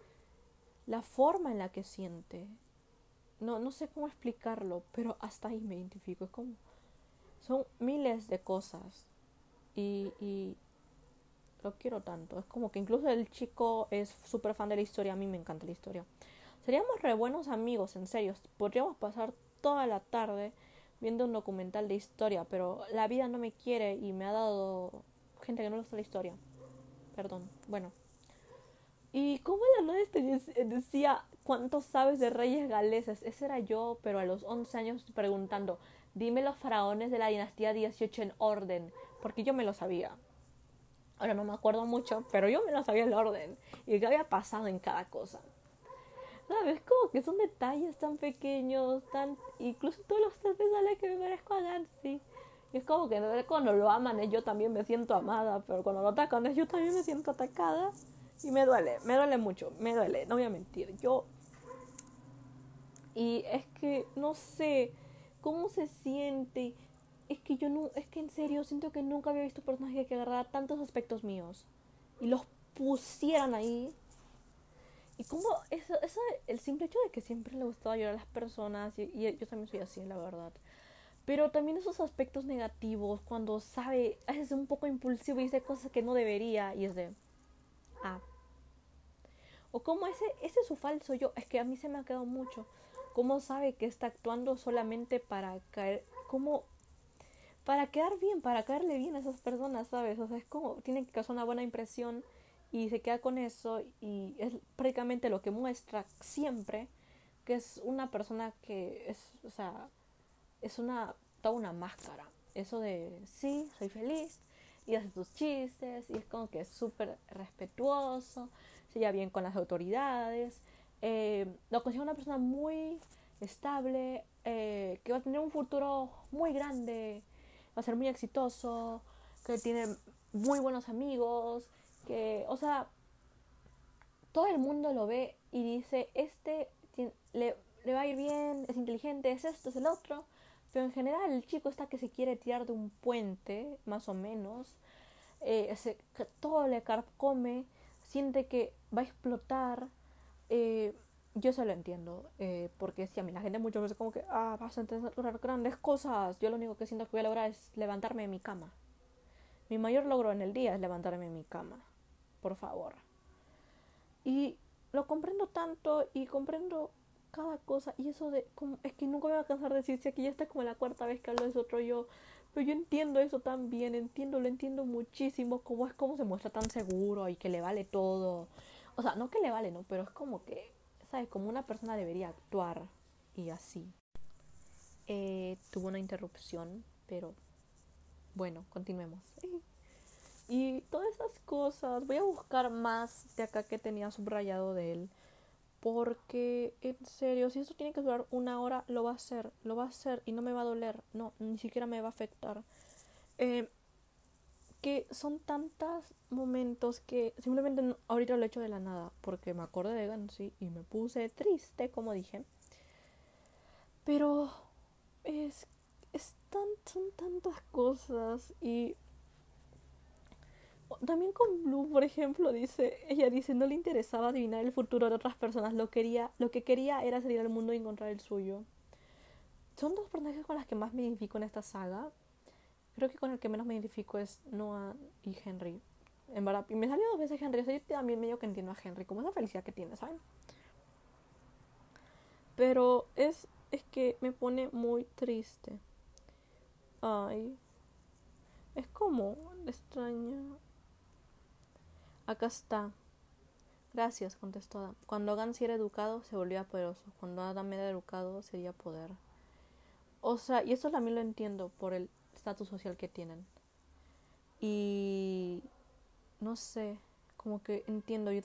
la forma en la que siente, no, no sé cómo explicarlo, pero hasta ahí me identifico. Es como, son miles de cosas y, y lo quiero tanto. Es como que incluso el chico es súper fan de la historia, a mí me encanta la historia. Seríamos re buenos amigos, en serio. Podríamos pasar toda la tarde viendo un documental de historia, pero la vida no me quiere y me ha dado gente que no le gusta la historia. Perdón, bueno. Y como la este decía, ¿cuánto sabes de reyes galeses? Ese era yo, pero a los 11 años preguntando, dime los faraones de la dinastía 18 en orden, porque yo me lo sabía. Ahora no me acuerdo mucho, pero yo me lo sabía el orden y qué había pasado en cada cosa. ¿Sabes? Como que son detalles tan pequeños, tan... Incluso todos los tres sale que me merezco a Nancy. Y es como que cuando lo aman, yo también me siento amada, pero cuando lo atacan, yo también me siento atacada. Y me duele, me duele mucho, me duele, no voy a mentir. Yo. Y es que no sé cómo se siente. Es que yo no, es que en serio siento que nunca había visto un personaje que agarrara tantos aspectos míos y los pusieran ahí. Y como eso, eso, el simple hecho de que siempre le gustaba ayudar a las personas, y, y yo también soy así, la verdad. Pero también esos aspectos negativos, cuando sabe, es un poco impulsivo y dice cosas que no debería, y es de, Ah. O como ese, ese es su falso yo, es que a mí se me ha quedado mucho. ¿Cómo sabe que está actuando solamente para caer, como para quedar bien, para caerle bien a esas personas, ¿sabes? O sea, es como, tiene que causar una buena impresión y se queda con eso y es prácticamente lo que muestra siempre que es una persona que es, o sea, es una, toda una máscara. Eso de, sí, soy feliz, y hace sus chistes y es como que es súper respetuoso, se lleva bien con las autoridades, eh, lo considero una persona muy estable, eh, que va a tener un futuro muy grande, va a ser muy exitoso, que tiene muy buenos amigos, que, o sea, todo el mundo lo ve y dice, este le, va a ir bien, es inteligente, es esto, es el otro. Pero en general el chico está que se quiere tirar de un puente, más o menos. Eh, se, todo le carcome, siente que va a explotar. Eh, yo se lo entiendo, eh, porque si a mí la gente muchas veces como que, ah, vas a lograr grandes cosas. Yo lo único que siento que voy a lograr es levantarme de mi cama. Mi mayor logro en el día es levantarme de mi cama. Por favor. Y lo comprendo tanto y comprendo cada cosa. Y eso de, como, es que nunca me voy a cansar de decir, si aquí ya está como la cuarta vez que hablo de eso otro yo. Pero yo entiendo eso también, entiendo, lo entiendo muchísimo, cómo es como se muestra tan seguro y que le vale todo. O sea, no que le vale, no, pero es como que ¿sabes? Como una persona debería actuar y así. Eh, tuvo una interrupción, pero bueno, continuemos. Y todas esas cosas, voy a buscar más de acá que tenía subrayado de él. Porque, en serio, si eso tiene que durar una hora, lo va a hacer, lo va a hacer y no me va a doler, no, ni siquiera me va a afectar. Eh, que son tantos momentos que simplemente ahorita lo he hecho de la nada porque me acordé de Gansy y me puse triste, como dije. Pero es, es son tantas cosas y también con Blue, por ejemplo, dice, ella dice, no le interesaba adivinar el futuro de otras personas, lo quería, lo que quería era salir al mundo y encontrar el suyo. Son dos personajes con las que más me identifico en esta saga, Creo que con el que menos me identifico es Noah y Henry. En verdad, y me salió dos veces Henry. O sea, yo también medio que entiendo a Henry, como esa felicidad que tiene, ¿saben? Pero es, es que me pone muy triste. Ay. Es como extraña. Acá está. Gracias, contestó Adam. Cuando Adam era educado, se volvía poderoso. Cuando Adam era educado, sería poder. O sea, y eso también lo entiendo por el estatus social que tienen. Y no sé, como que entiendo, yo,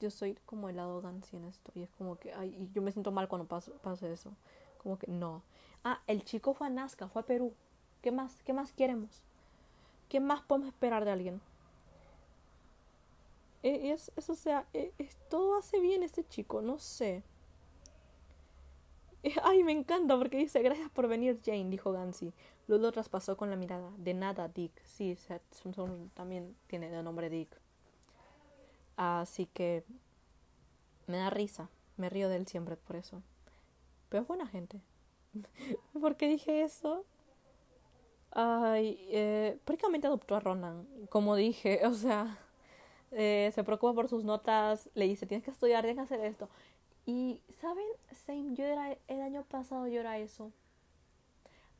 yo, soy como el lado Gansi en esto. Y es como que, ay, y yo me siento mal cuando pasa, eso. Como que no. Ah, el chico fue a Nazca, fue a Perú. ¿Qué más? ¿Qué más queremos? ¿Qué más podemos esperar de alguien? E, es, eso, o sea, e, es, todo hace bien este chico, no sé. Ay, me encanta porque dice, gracias por venir Jane, dijo Gansy. Ludo traspasó con la mirada. De nada, Dick. Sí, también tiene de nombre Dick. Así que me da risa. Me río de él siempre por eso. Pero es buena gente. ¿Por qué dije eso? Ay, eh, prácticamente adoptó a Ronan. Como dije, o sea, eh, se preocupa por sus notas. Le dice, tienes que estudiar, tienes que hacer esto. Y, ¿saben? Same, yo era, el año pasado yo era eso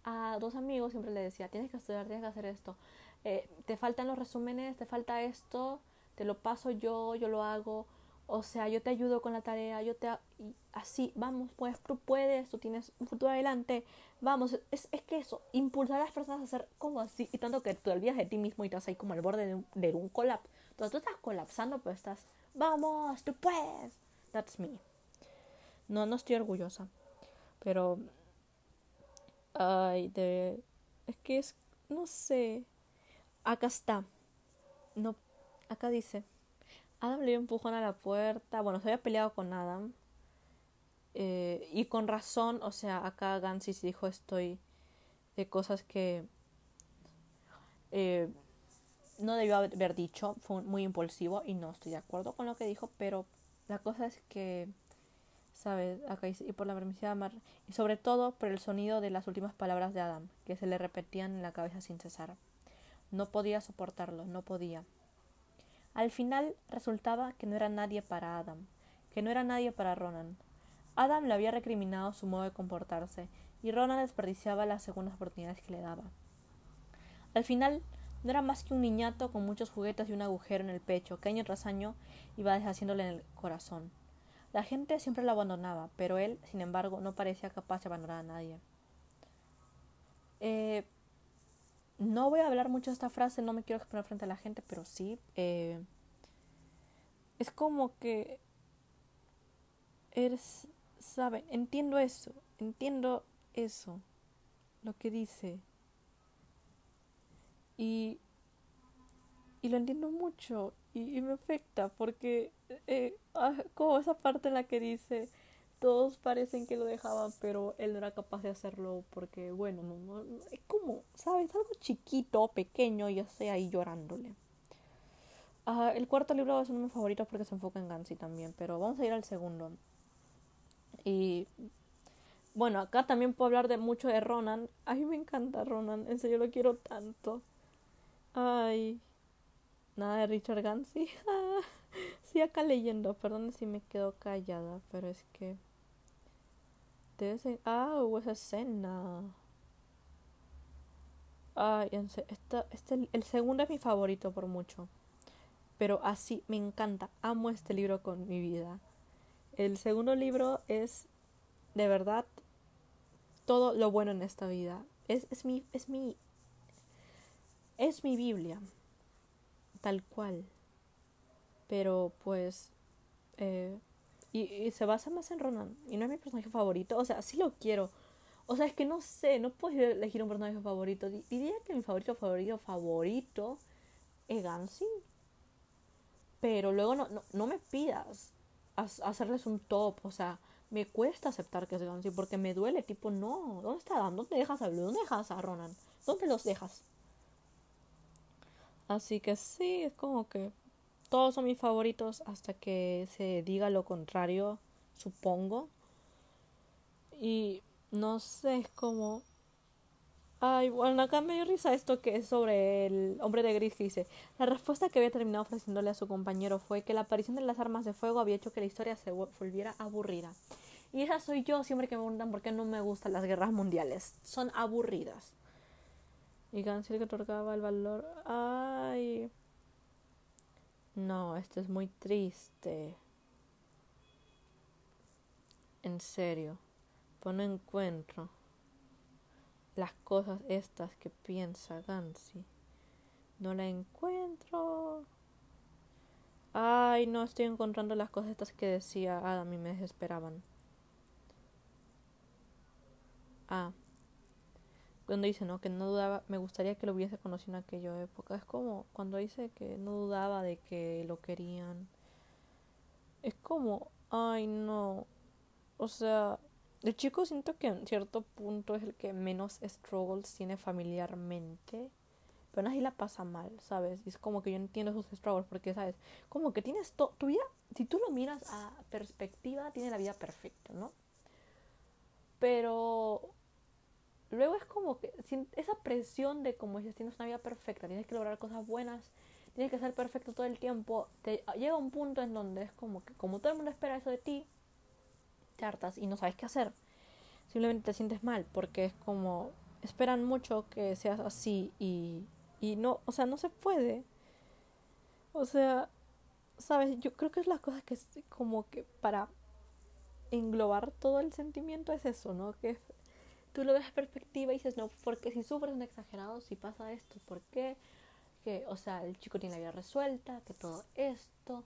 a dos amigos siempre le decía, tienes que estudiar, tienes que hacer esto. Eh, te faltan los resúmenes, te falta esto, te lo paso yo, yo lo hago. O sea, yo te ayudo con la tarea, yo te... Y así, vamos, pues tú puedes, tú tienes un futuro adelante. Vamos, es, es que eso, impulsar a las personas a hacer como así. Y tanto que tú olvidas de ti mismo y estás ahí como al borde de un, de un colapso. Entonces tú estás colapsando, pero estás, vamos, tú puedes. That's me. No, no estoy orgullosa. Pero Ay, de... Es que es... No sé. Acá está. No... Acá dice. Adam le dio un empujón a la puerta. Bueno, se había peleado con Adam. Eh, y con razón, o sea, acá Gansis dijo estoy de cosas que eh, no debió haber dicho. Fue muy impulsivo y no estoy de acuerdo con lo que dijo, pero la cosa es que ¿sabes? Y por la permisiva mar y sobre todo por el sonido de las últimas palabras de Adam, que se le repetían en la cabeza sin cesar. No podía soportarlo, no podía. Al final resultaba que no era nadie para Adam, que no era nadie para Ronan. Adam le había recriminado su modo de comportarse, y Ronan desperdiciaba las segundas oportunidades que le daba. Al final, no era más que un niñato con muchos juguetes y un agujero en el pecho, que año tras año iba deshaciéndole en el corazón. La gente siempre lo abandonaba, pero él, sin embargo, no parecía capaz de abandonar a nadie. Eh, no voy a hablar mucho de esta frase, no me quiero exponer frente a la gente, pero sí. Eh, es como que eres, sabe, entiendo eso, entiendo eso, lo que dice. Y, y lo entiendo mucho. y, me afecta porque eh, ah, como esa parte en la que dice todos parecen que lo dejaban pero él no era capaz de hacerlo porque bueno no, no, es como sabes algo chiquito pequeño y yo estoy ahí llorándole ah, el cuarto libro es uno de mis favoritos porque se enfoca en Gansy también pero vamos a ir al segundo. Y bueno acá también puedo hablar de mucho de Ronan. A mí me encanta Ronan en serio lo quiero tanto. Ay Nada de Richard Gansey. sí, acá leyendo. Perdón si me quedo callada, pero es que. Debe. Ah, hubo esa escena. Ay, esta, este, el segundo es mi favorito por mucho. Pero así, me encanta. Amo este libro con mi vida. El segundo libro es, de verdad, todo lo bueno en esta vida. Es, es mi, es mi, es mi Biblia tal cual. Pero pues... Eh, y, se basa más en Ronan. Y no es mi personaje favorito. O sea, sí lo quiero. O sea, es que no sé, no puedo elegir un personaje favorito. Diría que mi favorito, favorito, favorito es Gansy. Pero luego no, no, no me pidas hacerles un top. O sea, me cuesta aceptar que es Gansy porque me duele. Tipo, no, ¿dónde está Dan? ¿Dónde dejas a Blue? ¿Dónde dejas a Ronan? ¿Dónde los dejas? Así que sí, es como que todos son mis favoritos hasta que se diga lo contrario, supongo. Y no sé, es como... Ay, bueno, acá me dio risa esto que es sobre el hombre de gris que dice, la respuesta que había terminado ofreciéndole a su compañero fue que la aparición de las armas de fuego había hecho que la historia se volviera aburrida. Y esa soy yo siempre que me preguntan por qué no me gustan las guerras mundiales. Son aburridas. Y Gansel que otorgaba el valor. Ay. No, esto es muy triste. En serio. Pues no encuentro las cosas estas que piensa Gansy. No la encuentro. Ay, no estoy encontrando las cosas estas que decía Adam y me desesperaban. Ah cuando dice, ¿no? Que no dudaba, me gustaría que lo hubiese conocido en aquella época. Es como cuando dice que no dudaba de que lo querían. Es como, ay, no. O sea, el chico siento que en cierto punto es el que menos struggles tiene familiarmente. Pero así la pasa mal, ¿sabes? Y es como que yo entiendo sus struggles porque, ¿sabes? Como que tienes todo, tu vida, si tú lo miras a perspectiva, tiene la vida perfecta, ¿no? Pero luego es como que esa presión de como dices, tienes una vida perfecta, tienes que lograr cosas buenas, tienes que ser perfecto todo el tiempo, te llega un punto en donde es como que como todo el mundo espera eso de ti, te hartas y no sabes qué hacer. Simplemente te sientes mal porque es como esperan mucho que seas así y, y no, o sea, no se puede. O sea, sabes, yo creo que es la cosa que es como que para englobar todo el sentimiento es eso, ¿no? Que tú lo ves a perspectiva y dices, no, porque si sufres un exagerado, si pasa esto, ¿por qué? Que, o sea, el chico tiene la vida resuelta, que todo esto,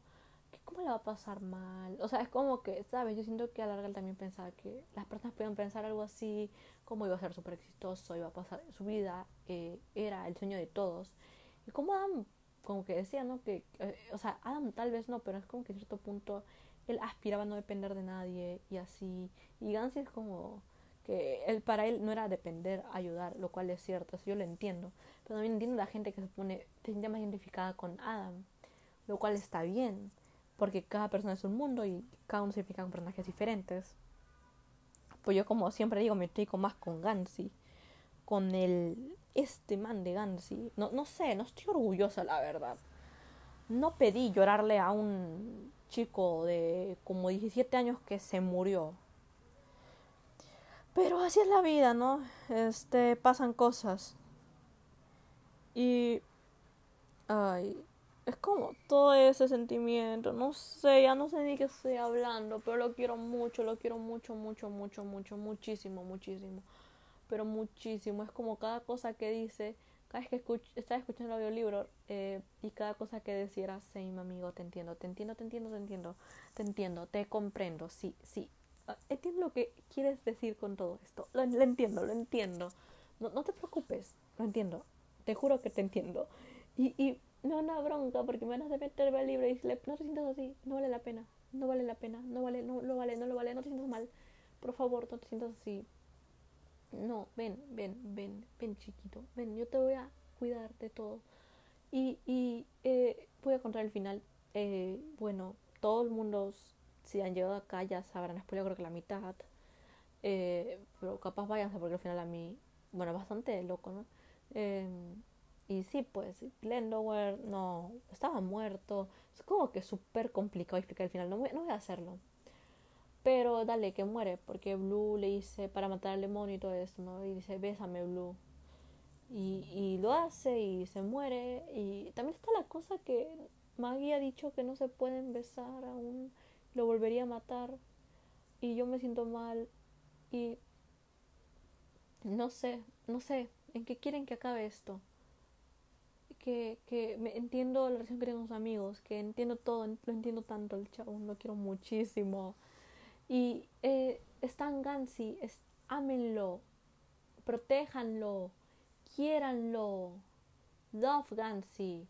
que cómo le va a pasar mal. O sea, es como que, ¿sabes? Yo siento que a larga también pensaba que las personas pueden pensar algo así, como iba a ser súper exitoso, iba a pasar su vida, eh, era el sueño de todos. Y como Adam, como que decía, ¿no? Que, eh, o sea, Adam tal vez no, pero es como que a cierto punto él aspiraba a no depender de nadie y así. Y Gansy es como que él para él no era depender, ayudar, lo cual es cierto, eso yo lo entiendo. Pero también entiendo la gente que se pone, se siente más identificada con Adam, lo cual está bien, porque cada persona es un mundo y cada uno se identifica con personajes diferentes. Pues yo como siempre digo, me estoy más con Gansy, con el este man de Gansy. No, no sé, no estoy orgullosa la verdad. No pedí llorarle a un chico de como 17 años que se murió pero así es la vida, ¿no? Este, pasan cosas. Y... Ay, es como todo ese sentimiento, no sé, ya no sé ni qué estoy hablando, pero lo quiero mucho, lo quiero mucho, mucho, mucho, mucho, muchísimo, muchísimo, pero muchísimo, es como cada cosa que dice, cada vez que escuch estaba escuchando el audiolibro eh, y cada cosa que decía sí, mi amigo, te entiendo, te entiendo, te entiendo, te entiendo, te entiendo, te comprendo, sí, sí, entiendo lo que quieres decir con todo esto. Lo, entiendo, lo entiendo. No, no, te preocupes, lo entiendo. Te juro que te entiendo. Y, y no una bronca porque me van a meter el libro y decirle, no te sientas así, no vale la pena, no vale la pena, no vale, no lo vale, no lo vale, no te sientas mal, por favor, no te sientas así. No, ven, ven, ven, ven chiquito, ven, yo te voy a cuidar de todo. Y, y eh, voy a contar el final. Eh, bueno, todo el mundo, si han llegado acá, ya sabrán, yo creo que la mitad. Eh, pero capaz váyanse porque al final a mí, bueno, bastante loco, ¿no? Eh, y sí, pues, Glendower no estaba muerto. Es como que súper complicado explicar el final. No voy, no voy a hacerlo. Pero dale, que muere. Porque Blue le dice para matar al demonio y todo eso, ¿no? Y dice, bésame, Blue. Y, y lo hace y se muere. Y también está la cosa que Maggie ha dicho que no se pueden besar aún. Lo volvería a matar. Y yo me siento mal. Y no sé, no sé. ¿En qué quieren que acabe esto? que, que me entiendo la relación que tengo amigos, que entiendo todo, lo entiendo tanto, el chavo, lo quiero muchísimo. Y eh, Stan Gansi, es, ámenlo, protéjanlo, quiéranlo. Love Gansi,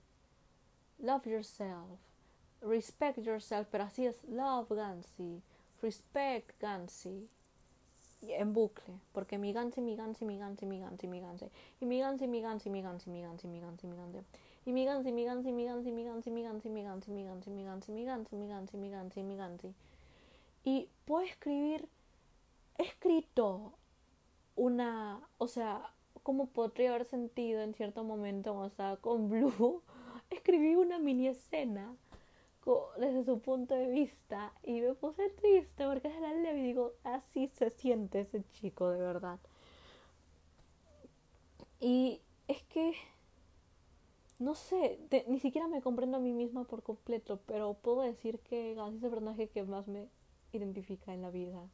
love yourself, respect yourself, pero así es, love Gansi, respect Gansi en bucle, porque mi ganse, mi ganse, mi ganse, mi ganse, mi ganse, y mi ganse, mi ganse, mi ganse, mi ganse, mi ganse, mi ganse, y mi ganse, mi ganse, mi ganse, mi ganse, mi ganse, mi ganse, mi ganse, mi ganse, mi ganse, mi ganse, mi ganse, mi ganse. Y puedo escribir, he escrito una, o sea, como podría haber sentido en cierto momento cuando estaba con Blue, escribí una mini escena desde su punto de vista y me puse triste porque es la leve y digo, así se siente ese chico de verdad. Y es que, no sé, ni siquiera me comprendo a mí misma por completo, pero puedo decir que Gans es el personaje que más me identifica en la vida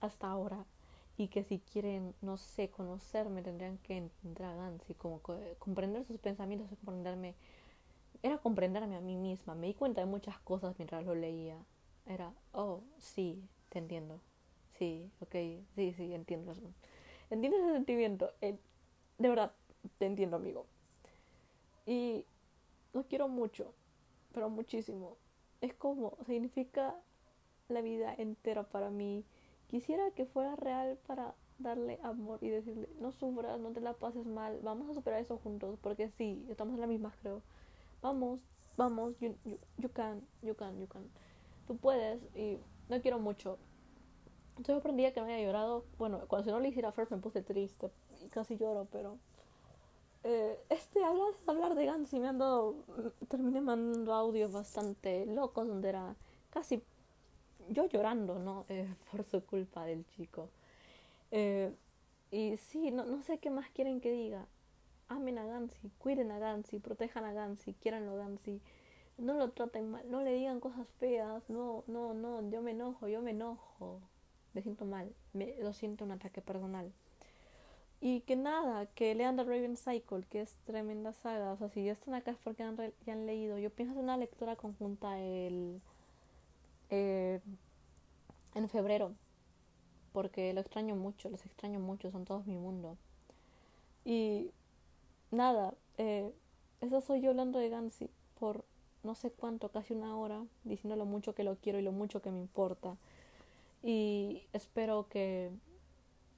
hasta ahora. Y que si quieren, no sé, conocerme, tendrían que entender a Gans y como comprender sus pensamientos, comprenderme era comprenderme a mí misma. Me di cuenta de muchas cosas mientras lo leía. Era, oh, sí, te entiendo. Sí, ok, sí, sí, entiendo. Entiendo ese sentimiento. Eh, de verdad, te entiendo, amigo. Y lo quiero mucho, pero muchísimo. Es como, significa la vida entera para mí. Quisiera que fuera real para darle amor y decirle, no sufras, no te la pases mal, vamos a superar eso juntos, porque sí, estamos en la misma, creo vamos, vamos, you, you, can, you can, you can. Tú puedes y no quiero mucho. Entonces aprendí que no haya llorado. Bueno, cuando se no le hiciera First me puse triste y casi lloro, pero... Eh, este, hablar, hablar de Gans y me han dado... Terminé mandando audios bastante locos donde era casi yo llorando, ¿no? Eh, por su culpa del chico. Eh, y sí, no, no sé qué más quieren que diga amen a Gansi, cuiden a Gansi, protejan a Gansi, quieran a Gansi, no lo traten mal, no le digan cosas feas, no, no, no, yo me enojo, yo me enojo, me siento mal, me, lo siento un ataque personal. Y que nada, que lean The Raven Cycle, que es tremenda saga. O sea, si ya están acá es porque han ya han leído. Yo pienso hacer una lectura conjunta el, eh, en febrero. Porque lo extraño mucho, los extraño mucho, son todos mi mundo. Y nada, eh, eso soy yo hablando de Gansi por no sé cuánto, casi una hora, diciendo lo mucho que lo quiero y lo mucho que me importa. Y espero que,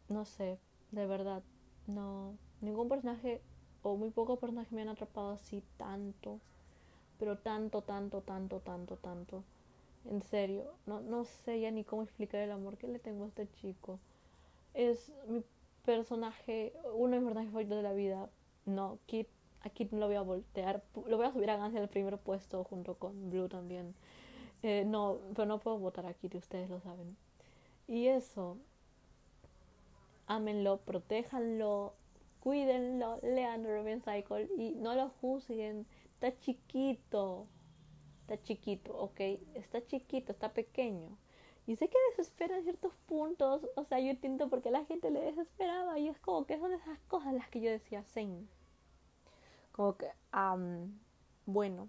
no sé, de verdad, no, ningún personaje o muy pocos personajes me han atrapado así tanto, pero tanto, tanto, tanto, tanto, tanto. En serio, no, no sé ya ni cómo explicar el amor que le tengo a este chico. Es mi personaje, uno de mis personajes favoritos de la vida, no, Kit, a Kit no lo voy a voltear. Lo voy a subir a Gans en el primer puesto junto con Blue también. Eh, no, pero no puedo votar a Kit, ustedes lo saben. Y eso, ámenlo, protéjanlo, cuídenlo, lean Ruben Cycle y no lo juzguen. Está chiquito, está chiquito, ok, está chiquito, está pequeño. Y sé que desespera en ciertos puntos, o sea, yo entiendo por qué la gente le desesperaba y es como que son esas cosas las que yo decía, Zen. Como que, bueno.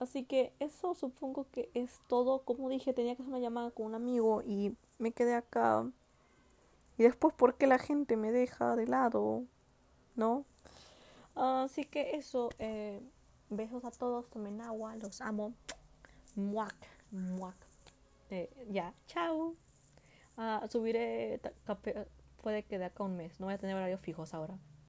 Así que eso supongo que es todo. Como dije, tenía que hacer una llamada con un amigo y me quedé acá. Y después, ¿por qué la gente me deja de lado? ¿No? Así que eso, eh, Besos a todos, tomen agua, los amo. Muac, muac. Eh, ya, chao. Ah, subiré, puede quedar acá un mes, no voy a tener horarios fijos ahora.